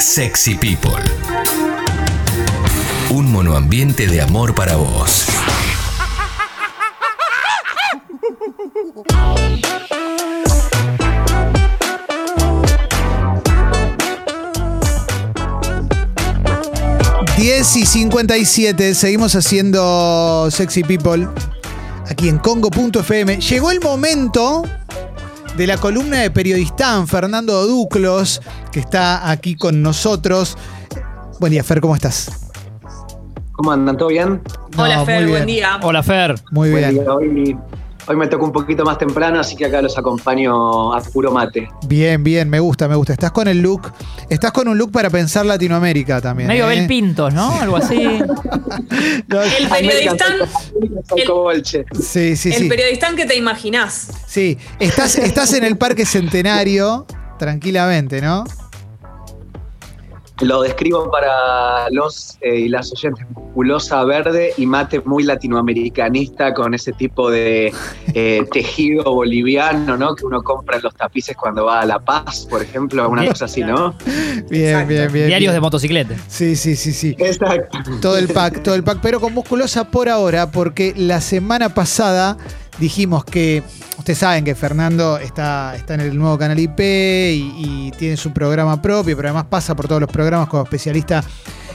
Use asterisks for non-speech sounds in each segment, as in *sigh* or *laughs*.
Sexy People. Un monoambiente de amor para vos. Diez y 57, seguimos haciendo Sexy People aquí en Congo.fm. Llegó el momento de la columna de periodistán Fernando Duclos, que está aquí con nosotros. Buen día, Fer, ¿cómo estás? ¿Cómo andan? ¿Todo bien? Hola Fer, muy buen bien. día. Hola Fer. Muy Buen bien. día. Hoy, hoy me toca un poquito más temprano, así que acá los acompaño a puro mate. Bien, bien, me gusta, me gusta. Estás con el look, estás con un look para pensar Latinoamérica también. Medio ¿eh? Bel Pintos, ¿no? Algo así. *laughs* No, El periodistán, el- sí, sí, el sí. periodistán que te imaginás. Sí, estás, estás en el Parque Centenario tranquilamente, ¿no? Lo describo para los eh, y las oyentes. Musculosa verde y mate muy latinoamericanista con ese tipo de eh, *laughs* tejido boliviano, ¿no? Que uno compra en los tapices cuando va a La Paz, por ejemplo, una Bien. cosa así, ¿no? Bien, Exacto. bien, bien. Diarios de motocicleta. Sí, sí, sí, sí. Exacto. Todo el pack, todo el pack, pero con musculosa por ahora, porque la semana pasada dijimos que, ustedes saben que Fernando está, está en el nuevo canal IP y, tiene su programa propio, pero además pasa por todos los programas como especialista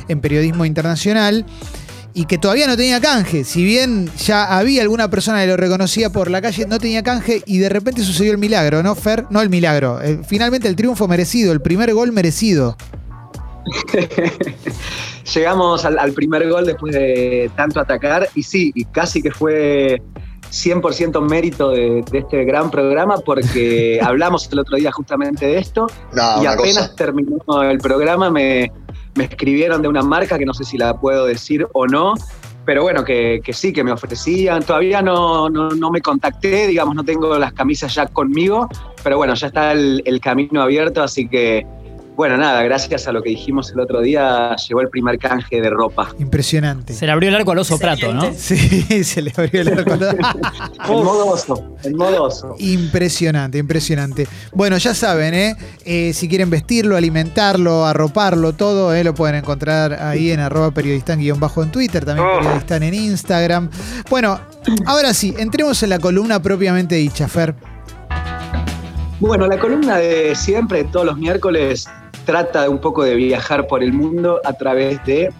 en periodismo internacional. Y que todavía no tenía canje. Si bien ya había alguna persona que lo reconocía por la calle, no tenía canje y de repente sucedió el milagro, ¿no, Fer? No el milagro. eh, finalmente el triunfo merecido, el primer gol merecido. *laughs* Llegamos al, al primer gol después de tanto atacar y sí, y casi que fue 100% mérito de, de este gran programa porque *laughs* hablamos el otro día justamente de esto No, y apenas cosa. terminó el programa me, me escribieron de una marca que no sé si la puedo decir o no, pero bueno, que, que sí, que me ofrecían. Todavía no, no, no me contacté, digamos, no tengo las camisas ya conmigo, pero bueno, ya está el, el camino abierto, así que bueno, nada, gracias a lo que dijimos el otro día, llegó el primer canje de ropa. Impresionante. Se le abrió el arco al oso prato, ¿no? Sí, *laughs* se le abrió el arco. *laughs* En modo oso, en modo oso. Impresionante, impresionante. Bueno, ya saben, ¿eh? Eh, si quieren vestirlo, alimentarlo, arroparlo, todo, ¿eh? lo pueden encontrar ahí en arroba periodistán guion bajo en Twitter, también periodistán en Instagram. Bueno, ahora sí, entremos en la columna propiamente dicha, Fer. Bueno, la columna de siempre, todos los miércoles, trata un poco de viajar por el mundo a través de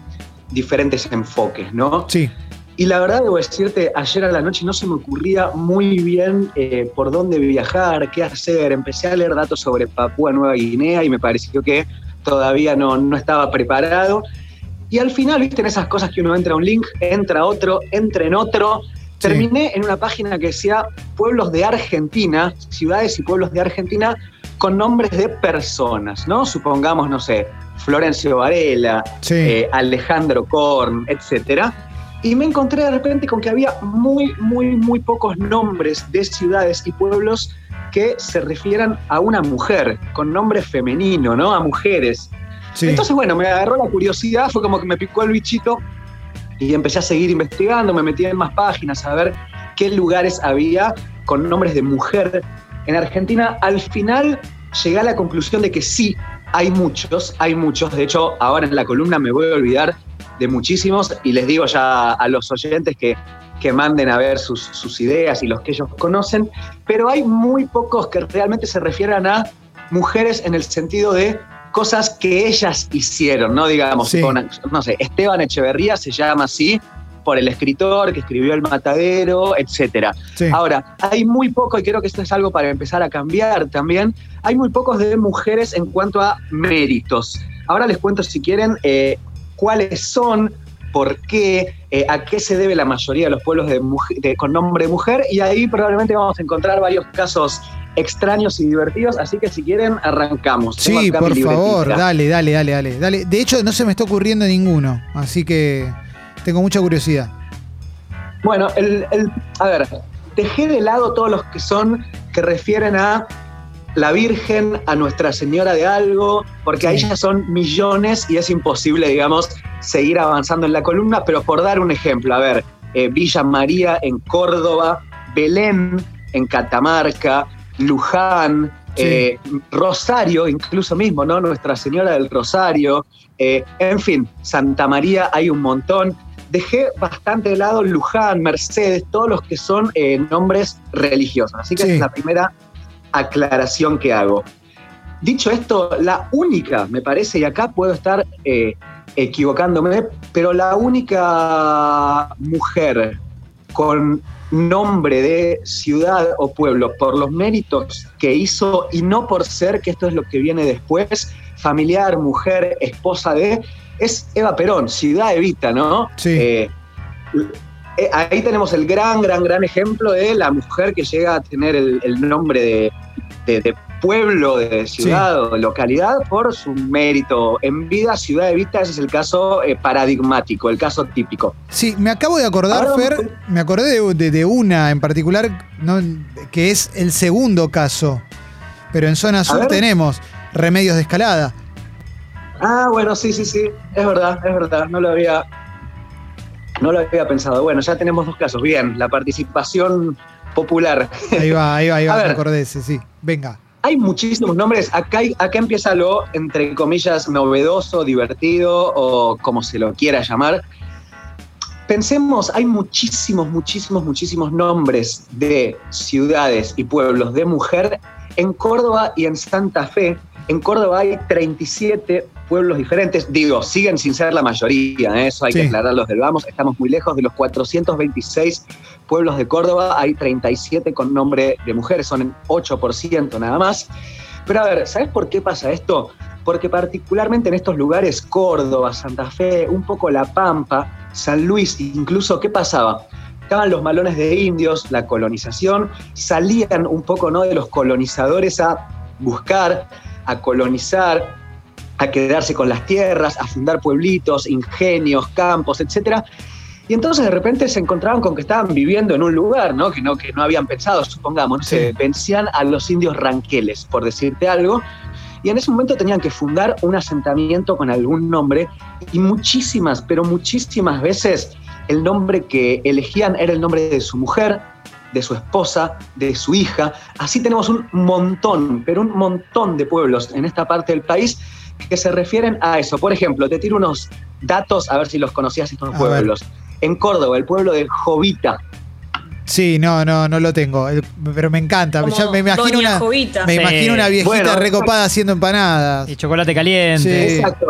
diferentes enfoques, ¿no? Sí, Y la verdad, debo decirte, ayer a la noche no se me ocurría muy bien eh, por dónde viajar, qué hacer. Empecé a leer datos sobre Papúa Nueva Guinea y me pareció que todavía no, no estaba preparado. Y al final, viste, en esas cosas que uno entra a un link, entra a otro, entra en otro. Sí. Terminé en una página que decía pueblos de Argentina, ciudades y pueblos de Argentina con nombres de personas, ¿no? Supongamos, no sé, Florencio Varela, sí. eh, Alejandro Korn, etcétera. Y me encontré de repente con que había muy, muy, muy pocos nombres de ciudades y pueblos que se refieran a una mujer, con nombre femenino, ¿no? A mujeres. sí. Entonces, bueno, me agarró la curiosidad, fue como que me picó el bichito y empecé a seguir investigando, me metí en más páginas a ver qué lugares había con nombres de mujer en Argentina. Al final llegué a la conclusión de que sí, hay muchos, hay muchos. De hecho, ahora en la columna me voy a olvidar de muchísimos y les digo ya a los oyentes que, que manden a ver sus, sus ideas y los que ellos conocen, pero hay muy pocos que realmente se refieran a mujeres en el sentido de cosas que ellas hicieron, ¿no? Digamos, Sí. con- no sé, Esteban Echeverría se llama así por el escritor que escribió El Matadero, sí. Ahora, hay muy poco, y creo que esto es algo para empezar a cambiar también, hay muy pocos de mujeres en cuanto a méritos. Ahora les cuento, si quieren, eh, cuáles son, por qué, eh, a qué se debe la mayoría de los pueblos de mujer- de- con nombre mujer, y ahí probablemente vamos a encontrar varios casos extraños y divertidos, así que si quieren, arrancamos. Sí, por favor, dale, dale, dale, dale, dale. De hecho, no se me está ocurriendo ninguno, así que tengo mucha curiosidad. Bueno, el, el- a ver, dejé de lado todos los que son, que refieren a la Virgen, a Nuestra Señora de algo, porque ahí ya son millones y es imposible, digamos, seguir avanzando en la columna, pero por dar un ejemplo, a ver, eh, Villa María en Córdoba, Belén en Catamarca, Luján, Sí. Eh, Rosario, incluso mismo, ¿no? Nuestra Señora del Rosario. Eh, en fin, Santa María hay un montón. Dejé bastante de lado Luján, Mercedes, todos los que son eh, nombres religiosos. Así que Sí. esa es la primera aclaración que hago. Dicho esto, la única, me parece, y acá puedo estar eh, equivocándome, pero la única mujer con nombre de ciudad o pueblo por los méritos que hizo y no por ser, que esto es lo que viene después, familiar, mujer, esposa de, es Eva Perón, Ciudad Evita, ¿no? Sí. Eh, eh, ahí tenemos el gran, gran, gran ejemplo de la mujer que llega a tener el, el nombre de, de- de pueblo, de ciudad o de localidad por su mérito en vida. Ciudad Evita, ese es el caso eh, paradigmático, el caso típico. Sí, me acabo de acordar, Ahora, Fer, me acordé de, de- una en particular, ¿no? que es el segundo caso. Pero en zona sur tenemos remedios de escalada. Ah, bueno, sí, sí, sí, es verdad, es verdad, no lo había, no lo había pensado. Bueno, ya tenemos dos casos. Bien, la participación popular. Ahí va, ahí va, ahí *laughs* va, A me ver. acordé ese, sí. Venga. Hay muchísimos nombres. Acá, hay- acá empieza lo, entre comillas, novedoso, divertido o como se lo quiera llamar. Pensemos, hay muchísimos, muchísimos, muchísimos nombres de ciudades y pueblos de mujer en Córdoba y en Santa Fe. En Córdoba hay 37 pueblos diferentes. Digo, siguen sin ser la mayoría, ¿eh? eso hay Sí. que aclararlos del vamos. Estamos muy lejos de los 426 pueblos de Córdoba. Hay 37 con nombre de mujeres, son en 8% nada más. Pero a ver, ¿sabes por qué pasa esto? Porque particularmente en estos lugares, Córdoba, Santa Fe, un poco La Pampa, San Luis, incluso, ¿qué pasaba? Estaban los malones de indios, la colonización, salían un poco ¿no? de los colonizadores a buscar, a colonizar, a quedarse con las tierras, a fundar pueblitos, ingenios, campos, etc. Y entonces de repente se encontraban con que estaban viviendo en un lugar, ¿no? Que no, que no habían pensado, supongamos, no Sí. vencían a los indios ranqueles, por decirte algo, y en ese momento tenían que fundar un asentamiento con algún nombre, y muchísimas, pero muchísimas veces el nombre que elegían era el nombre de su mujer, de su esposa, de su hija. Así tenemos un montón, pero un montón de pueblos en esta parte del país que se refieren a eso. Por ejemplo, te tiro unos datos a ver si los conocías estos A pueblos. En Córdoba, el pueblo de Jovita. Sí, no, no, no lo tengo. Pero me encanta. Ya me imagino una. Jovita. Me Sí. imagino una viejita Bueno. recopada haciendo empanadas. Y chocolate caliente. Sí. Exacto.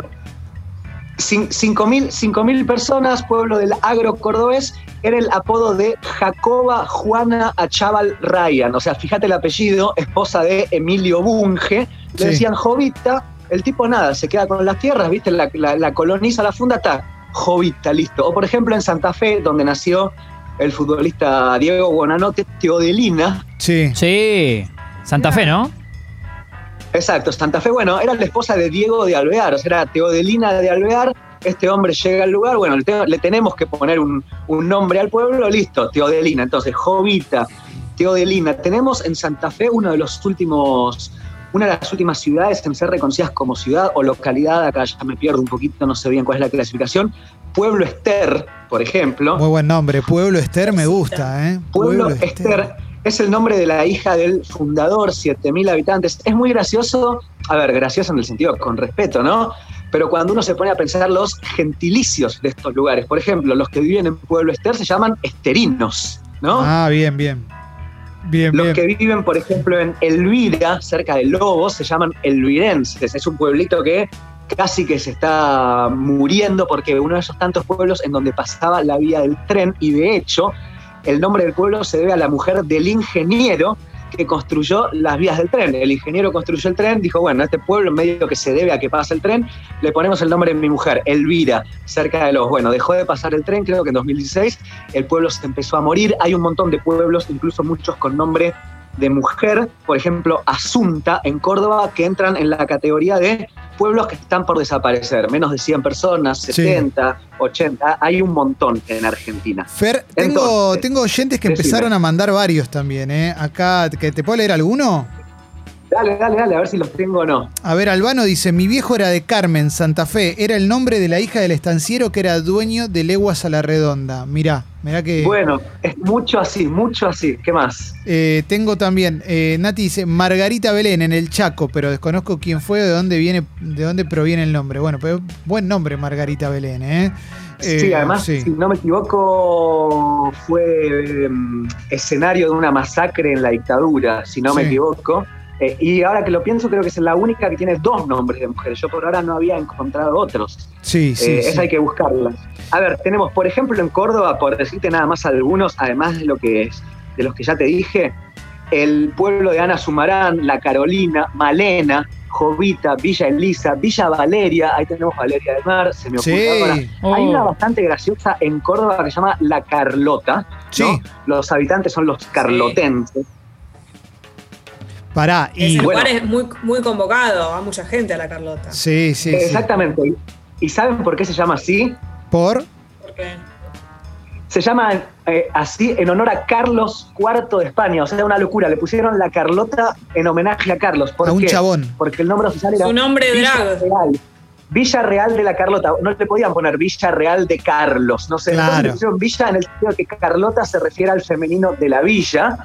Cin- Cinco mil, cinco mil personas, pueblo del agro cordobés, era el apodo de Jacoba Juana Achával Ryan. O sea, fíjate el apellido, esposa de Emilio Bunge. Le Sí. decían Jovita, el tipo nada, se queda con las tierras, ¿viste? La, la- la coloniza, la funda, está Jovita, listo. O por ejemplo en Santa Fe, donde nació el futbolista Diego Bonanote, Teodelina, Sí. Sí. Santa Fe, ¿no? Exacto, Santa Fe, bueno, era la esposa de Diego de Alvear, o sea, era Teodelina de Alvear. Este hombre llega al lugar, bueno, le, te- le tenemos que poner un, un nombre al pueblo, listo, Teodelina. Entonces, Jovita, Teodelina. Tenemos en Santa Fe uno de los últimos, una de las últimas ciudades en ser reconocidas como ciudad o localidad, acá ya me pierdo un poquito, no sé bien cuál es la clasificación. Pueblo Ester, por ejemplo. Muy buen nombre. Pueblo Ester me gusta, ¿eh? Pueblo Ester es el nombre de la hija del fundador, 7.000 habitantes. Es muy gracioso, a ver, gracioso en el sentido con respeto, ¿no? Pero cuando uno se pone a pensar los gentilicios de estos lugares, por ejemplo, los que viven en Pueblo Ester se llaman esterinos, ¿no? Ah, bien, bien. Bien, Los bien. que viven, por ejemplo, en Elvira, cerca de Lobos, se llaman elvirenses. Es un pueblito que casi que se está muriendo porque uno de esos tantos pueblos en donde pasaba la vía del tren y de hecho el nombre del pueblo se debe a la mujer del ingeniero que construyó las vías del tren. El ingeniero construyó el tren, dijo, bueno, este pueblo medio que se debe a que pase el tren, le ponemos el nombre de mi mujer, Elvira, cerca de los, bueno, dejó de pasar el tren, creo que en 2016, el pueblo se empezó a morir, hay un montón de pueblos, incluso muchos con nombre de mujer, por ejemplo, Asunta en Córdoba, que entran en la categoría de pueblos que están por desaparecer, menos de 100 personas, Sí. 70, 80, hay un montón en Argentina. Fer, tengo, Entonces, tengo oyentes que decime. empezaron a mandar varios también, ¿eh? Acá, ¿que ¿te puedo leer alguno? Dale, dale, dale, a ver si los tengo o no. A ver, Albano dice, mi viejo era de Carmen, Santa Fe. Era el nombre de la hija del estanciero que era dueño de Leguas a la Redonda. Mirá, mirá que... Bueno, es mucho así, mucho así. ¿Qué más? Eh, tengo también, eh, Nati dice, Margarita Belén en el Chaco, pero desconozco quién fue o de dónde viene, de dónde proviene el nombre. Bueno, pero buen nombre Margarita Belén, ¿eh? Sí, Eh, además, sí. si no me equivoco, fue mm, escenario de una masacre en la dictadura, si no me equivoco. Eh, y ahora que lo pienso, creo que es la única que tiene dos nombres de mujeres. Yo por ahora no había encontrado otros. Sí, sí, Eh, sí. Esa hay que buscarlas. A ver, tenemos, por ejemplo, en Córdoba, por decirte nada más algunos, además de lo que es, de los que ya te dije, el pueblo de Ana Sumarán, La Carolina, Malena, Jovita, Villa Elisa, Villa Valeria, ahí tenemos Valeria del Mar, se me ocurre ahora. Sí, Hay Oh. una bastante graciosa en Córdoba que se llama La Carlota. ¿no? Sí. Los habitantes son los carlotenses. Pará. Y, Ese bueno. lugar es muy, muy convocado, va mucha gente a la Carlota. sí, sí, sí. Exactamente. ¿Y saben por qué se llama así? Por... Porque Se llama eh, así en honor a Carlos IV de España. O sea, una locura. Le pusieron la Carlota en homenaje a Carlos. ¿Por A un qué? chabón. Porque el nombre oficial era su nombre Villa drag. Real. Villa Real de la Carlota. No le podían poner Villa Real de Carlos. No sé. Claro. Villa en el sentido de que Carlota se refiere al femenino de la villa,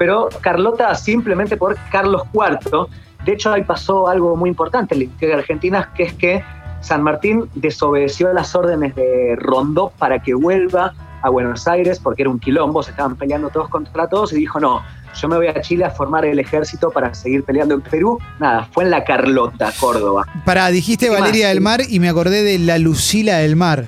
pero Carlota simplemente por Carlos IV. De hecho, ahí pasó algo muy importante en la historia argentina, que es que San Martín desobedeció las órdenes de Rondó para que vuelva a Buenos Aires porque era un quilombo, se estaban peleando todos contra todos y dijo, no, yo me voy a Chile a formar el ejército para seguir peleando en Perú. Nada, fue en la Carlota, Córdoba. Pará, dijiste ¿Qué Valeria más? del Mar y me acordé de la Lucila del Mar.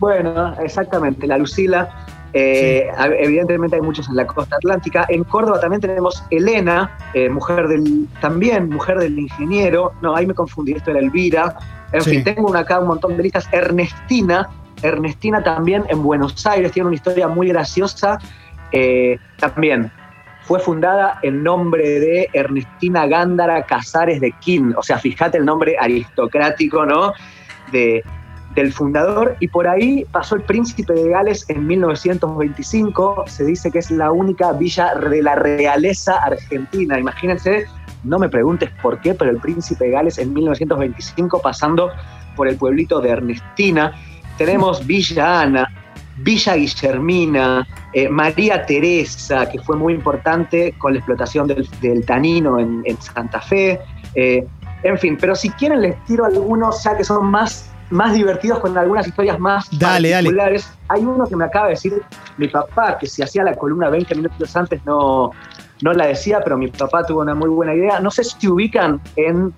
Bueno, exactamente, la Lucila. Eh, Evidentemente hay muchos en la costa atlántica. En Córdoba también tenemos Elena, eh, mujer del, también mujer del ingeniero. No, ahí me confundí, esto era Elvira. En Sí. fin, tengo una- acá un montón de listas. Ernestina, Ernestina también en Buenos Aires, tiene una historia muy graciosa. Eh, también fue fundada en nombre de Ernestina Gándara Casares de Quín. O sea, fíjate el nombre aristocrático, ¿no? De, del fundador. Y por ahí pasó el príncipe de Gales en 1925. Se dice que es la única villa de la realeza argentina. Imagínense, no me preguntes por qué, pero el príncipe de Gales en 1925 pasando por el pueblito de Ernestina. Tenemos Villa Ana, Villa Guillermina, eh, María Teresa, que fue muy importante con la explotación del, tanino en, en Santa Fe. eh, en fin, pero si quieren les tiro algunos ya que son más, más divertidos con algunas historias más Dale, dale. Hay uno que me acaba de decir mi papá, que si hacía la columna 20 minutos antes no, no la decía, pero mi papá tuvo una muy buena idea. No sé si ubican en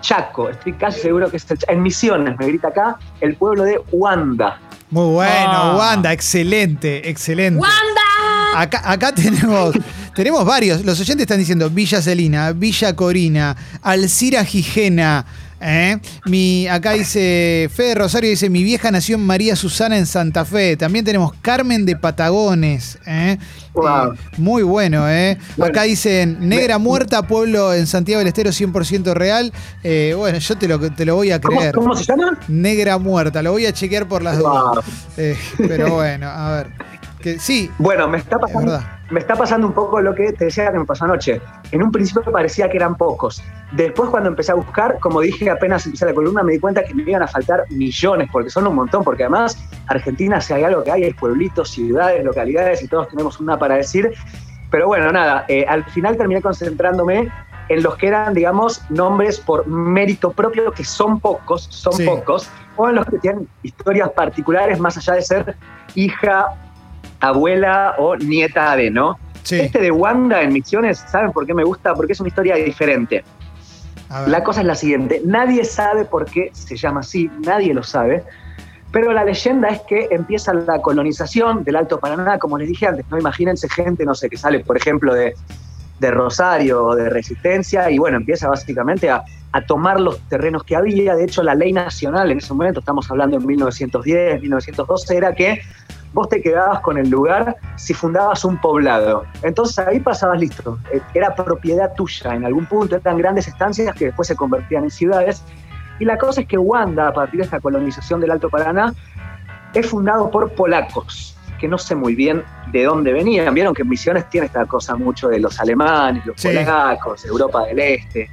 Chaco, estoy casi seguro que es el en Misiones, me grita acá, el pueblo de Huanda. Muy bueno, Ah. Wanda, excelente, excelente. ¡Wanda! Acá, acá tenemos, *laughs* tenemos varios. Los oyentes están diciendo Villa Celina, Villa Corina, Alcira Gijena. ¿Eh? Mi, acá dice Fede Rosario, dice mi vieja nació en María Susana en Santa Fe. También tenemos Carmen de Patagones. ¿eh? Wow. Eh, muy bueno, ¿eh? Bueno. acá dicen Negra Muerta, pueblo en Santiago del Estero 100% real. Eh, bueno, yo te lo, te lo voy a ¿Cómo, creer. cómo se llama? Negra Muerta, lo voy a chequear por las Wow. dudas. Eh, pero bueno, a ver. Que, sí, Bueno, me está es pasando me está pasando un poco lo que te decía que me pasó anoche. En un principio parecía que eran pocos. Después cuando empecé a buscar, como dije apenas empecé la columna, me di cuenta que me iban a faltar millones, porque son un montón, porque además Argentina, si hay algo que hay, es pueblitos, ciudades, localidades, y todos tenemos una para decir. Pero bueno, nada, eh, al final terminé concentrándome en los que eran, digamos, nombres por mérito propio, que son pocos, son Sí. pocos, o en los que tienen historias particulares más allá de ser hija, abuela o nieta de, ¿no? Sí. Este de Wanda en Misiones, ¿saben por qué me gusta? Porque es una historia diferente. La cosa es la siguiente, nadie sabe por qué se llama así, nadie lo sabe, pero la leyenda es que empieza la colonización del Alto Paraná, como les dije antes, no imagínense gente, no sé, que sale, por ejemplo, de, de Rosario o de Resistencia, y bueno, empieza básicamente a, a tomar los terrenos que había, de hecho la ley nacional en ese momento, estamos hablando en 1910, 1912, era que vos te quedabas con el lugar si fundabas un poblado. Entonces ahí pasabas listo. Eh, Era propiedad tuya en algún punto, eran grandes estancias que después se convertían en ciudades. Y la cosa es que Wanda, a partir de esta colonización del Alto Paraná, es fundado por polacos. que no sé muy bien de dónde venían. Vieron que en Misiones tiene esta cosa mucho de los alemanes, los Sí. polacos, Europa del Este,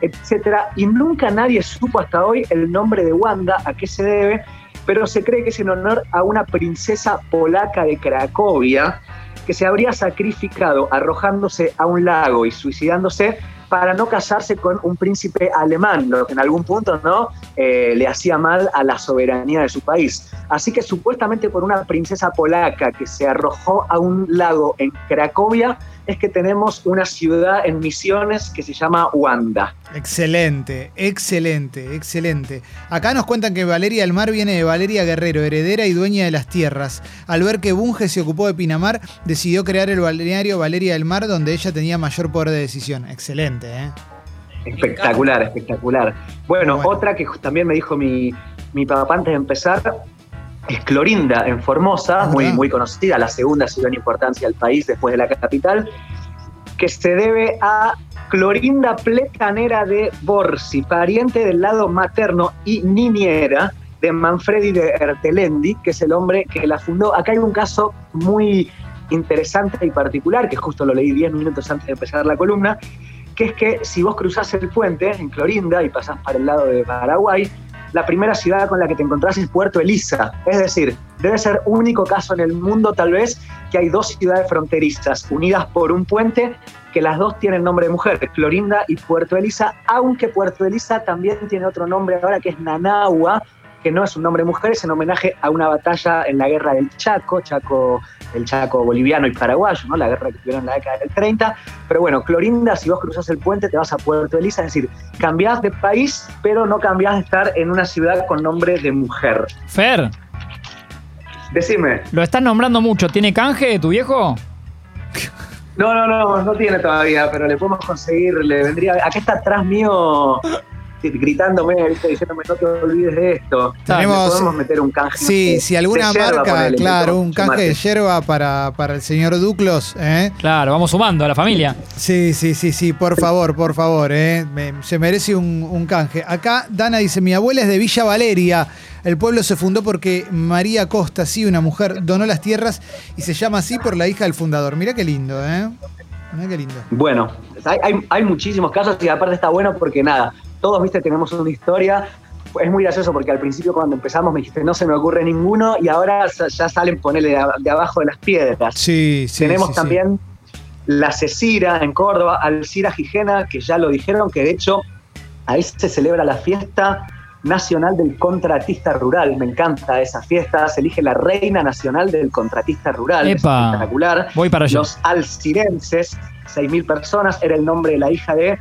etcétera. Y nunca nadie supo hasta hoy el nombre de Wanda, a qué se debe, pero se cree que es en honor a una princesa polaca de Cracovia que se habría sacrificado arrojándose a un lago y suicidándose para no casarse con un príncipe alemán, lo que en algún punto no Eh, le hacía mal a la soberanía de su país. Así que supuestamente por una princesa polaca que se arrojó a un lago en Cracovia es que tenemos una ciudad en Misiones que se llama Wanda. Excelente, excelente, excelente. Acá nos cuentan que Valeria del Mar viene de Valeria Guerrero, heredera y dueña de las tierras. Al ver que Bunge se ocupó de Pinamar, decidió crear el balneario Valeria del Mar, donde ella tenía mayor poder de decisión. Excelente, ¿eh? Espectacular, espectacular. Bueno, Bueno. otra que también me dijo mi, mi papá antes de empezar es Clorinda, en Formosa, muy, muy conocida, la segunda ciudad en importancia del país después de la capital, que se debe a Clorinda Pletanera de Borsi, pariente del lado materno y niñera de Manfredi de Ertelendi, que es el hombre que la fundó. Acá hay un caso muy interesante y particular, que justo lo leí 10 minutos antes de empezar la columna, que es que si vos cruzás el puente en Clorinda y pasás para el lado de Paraguay, la primera ciudad con la que te encontrás es Puerto Elisa. Es decir, debe ser único caso en el mundo tal vez que hay dos ciudades fronterizas unidas por un puente que las dos tienen nombre de mujer, Clorinda y Puerto Elisa, aunque Puerto Elisa también tiene otro nombre ahora que es Nanagua, que no es un nombre de mujer, es en homenaje a una batalla en la guerra del Chaco, Chaco, el Chaco boliviano y paraguayo, ¿no? la guerra que tuvieron en la década del 30. Pero bueno, Clorinda, si vos cruzás el puente, te vas a Puerto Elisa, es decir, cambiás de país, pero no cambiás de estar en una ciudad con nombre de mujer. Fer, Decime. lo estás nombrando mucho. ¿Tiene canje tu viejo? No, no, no, no tiene todavía, pero le podemos conseguir, le vendría. Acá está atrás mío gritándome, ¿viste? diciéndome no te olvides de esto. Tenemos- podemos meter un canje. Sí, sé, si alguna de yerba, marca, ponele, claro, un canje de yerba para, para el señor Duclos, ¿eh? Claro, vamos sumando a la familia. Sí, sí, sí, sí, por favor, por favor, ¿eh? Me- se merece un, un canje. Acá Dana dice, mi abuela es de Villa Valeria. El pueblo se fundó porque María Costa, sí, una mujer, donó las tierras y se llama así por la hija del fundador. Mirá qué lindo, ¿eh? Mirá qué lindo. Bueno, hay, hay- hay muchísimos casos y aparte está bueno porque nada, todos, viste, tenemos una historia. Es muy gracioso porque al principio cuando empezamos me dijiste no se me ocurre ninguno y ahora ya salen ponerle de, abajo de las piedras. Sí, sí. Tenemos sí, sí. también la Cecira en Córdoba, Alcira Gijena, que ya lo dijeron, que de hecho ahí se celebra la fiesta nacional del contratista rural. Me encanta esa fiesta. Se elige la reina nacional del contratista rural. Es Epa. espectacular. Voy para allá. Los alcirenses, 6.000 personas, era el nombre de la hija de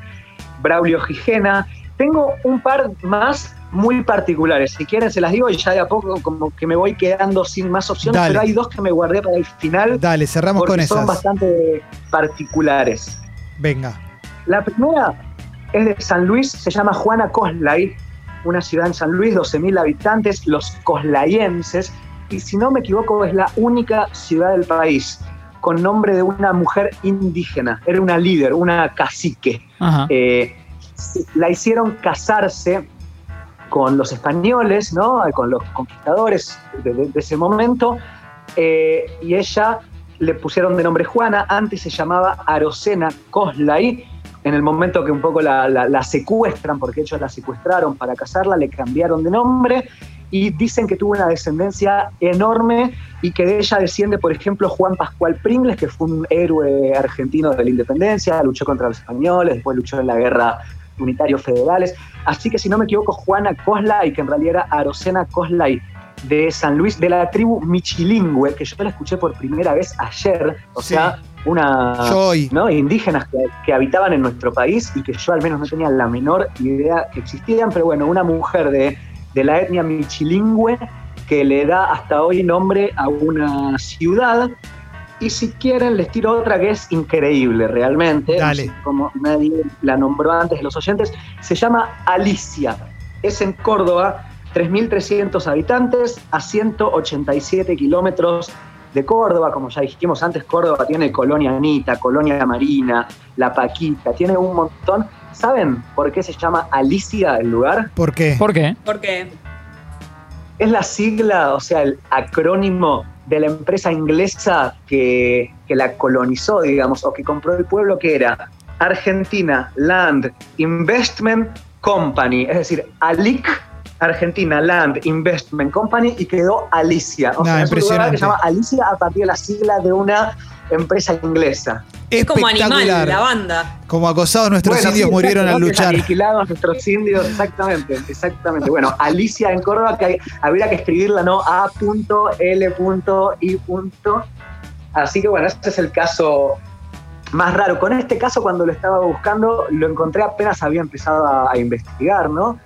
Braulio Gijena. Tengo un par más muy particulares. Si quieren, se las digo y ya de a poco como que me voy quedando sin más opciones, Dale. pero hay dos que me guardé para el final Dale, cerramos porque con son esas. bastante particulares. Venga. La primera es de San Luis, se llama Juana Coslay, una ciudad en San Luis, 12.000 habitantes, los coslayenses, y si no me equivoco es la única ciudad del país con nombre de una mujer indígena, era una líder, una cacique. Ajá. Eh, la hicieron casarse con los españoles, ¿no? con los conquistadores de, ese momento, eh, y ella le pusieron de nombre Juana, antes se llamaba Arocena Coslay, en el momento que un poco la, la- la secuestran, porque ellos la secuestraron para casarla, le cambiaron de nombre y dicen que tuvo una descendencia enorme y que de ella desciende, por ejemplo, Juan Pascual Pringles, que fue un héroe argentino de la independencia, luchó contra los españoles, después luchó en la guerra unitarios federales. Así que si no me equivoco, Juana Coslay, que en realidad era Arocena Coslay, de San Luis, de la tribu Michilingüe, que yo la escuché por primera vez ayer, o Sí. sea, una. ¿no? indígenas que, que habitaban en nuestro país y que yo al menos no tenía la menor idea que existían, pero bueno, una mujer de, de la etnia michilingüe que le da hasta hoy nombre a una ciudad. Y si quieren, les tiro otra que es increíble realmente. Dale. Como nadie la nombró antes de los oyentes, se llama Alicia. Es en Córdoba, 3.300 habitantes a 187 kilómetros de Córdoba, como ya dijimos antes, Córdoba tiene Colonia Anita, Colonia Marina, La Paquita, tiene un montón. ¿Saben por qué se llama Alicia el lugar? ¿Por qué? ¿Por qué? Porque es la sigla, o sea, el acrónimo de la empresa inglesa que, que la colonizó, digamos, o que compró el pueblo, que era Argentina Land Investment Company, es decir, ALIC, Argentina Land Investment Company, y quedó Alicia. O Nah, sea, es un lugar impresionante. que se llama Alicia a partir de la sigla de una empresa inglesa. Es como animal, la banda. Como acosados nuestros Bueno, indios sí, murieron al luchar. Aniquilados nuestros indios, exactamente, exactamente. Bueno, Alicia en Córdoba, que hay- habría que escribirla, ¿no? A.L.I. Así que bueno, este es el caso más raro. Con este caso, cuando lo estaba buscando, lo encontré apenas había empezado a, a investigar, ¿no?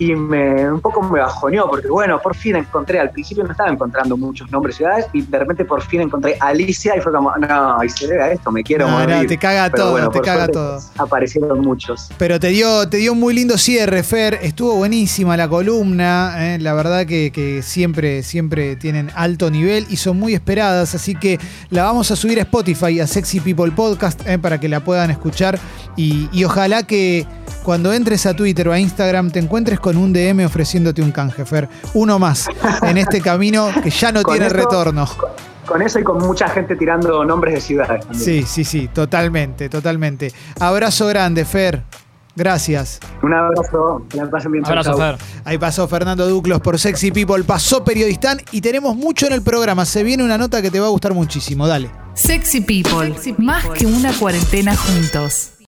Y me, un poco me bajoneó, porque bueno, por fin encontré, al principio no estaba encontrando muchos nombres, ciudades, y de repente por fin encontré Alicia y fue como, no, y se debe a esto, me quiero No, no, morir. te caga Pero todo, bueno, te caga todo. Aparecieron muchos. Pero te dio, te dio un muy lindo cierre, Fer. Estuvo buenísima la columna. eh. La verdad que, que siempre, siempre tienen alto nivel y son muy esperadas. Así que la vamos a subir a Spotify, a Sexy People Podcast, eh, para que la puedan escuchar. Y, y ojalá que cuando entres a Twitter o a Instagram te encuentres con un DM ofreciéndote un canje, Fer. Uno más en este *laughs* camino que ya no Con tiene eso- retorno. Con eso y con mucha gente tirando nombres de ciudades. también. Sí, sí, sí, totalmente, totalmente. Abrazo grande, Fer. Gracias. Un abrazo, bien. Abrazo. Fer. Ahí pasó Fernando Duclos por Sexy People, pasó Periodistán y tenemos mucho en el programa. Se viene una nota que te va a gustar muchísimo. Dale. Sexy People, más que una cuarentena juntos.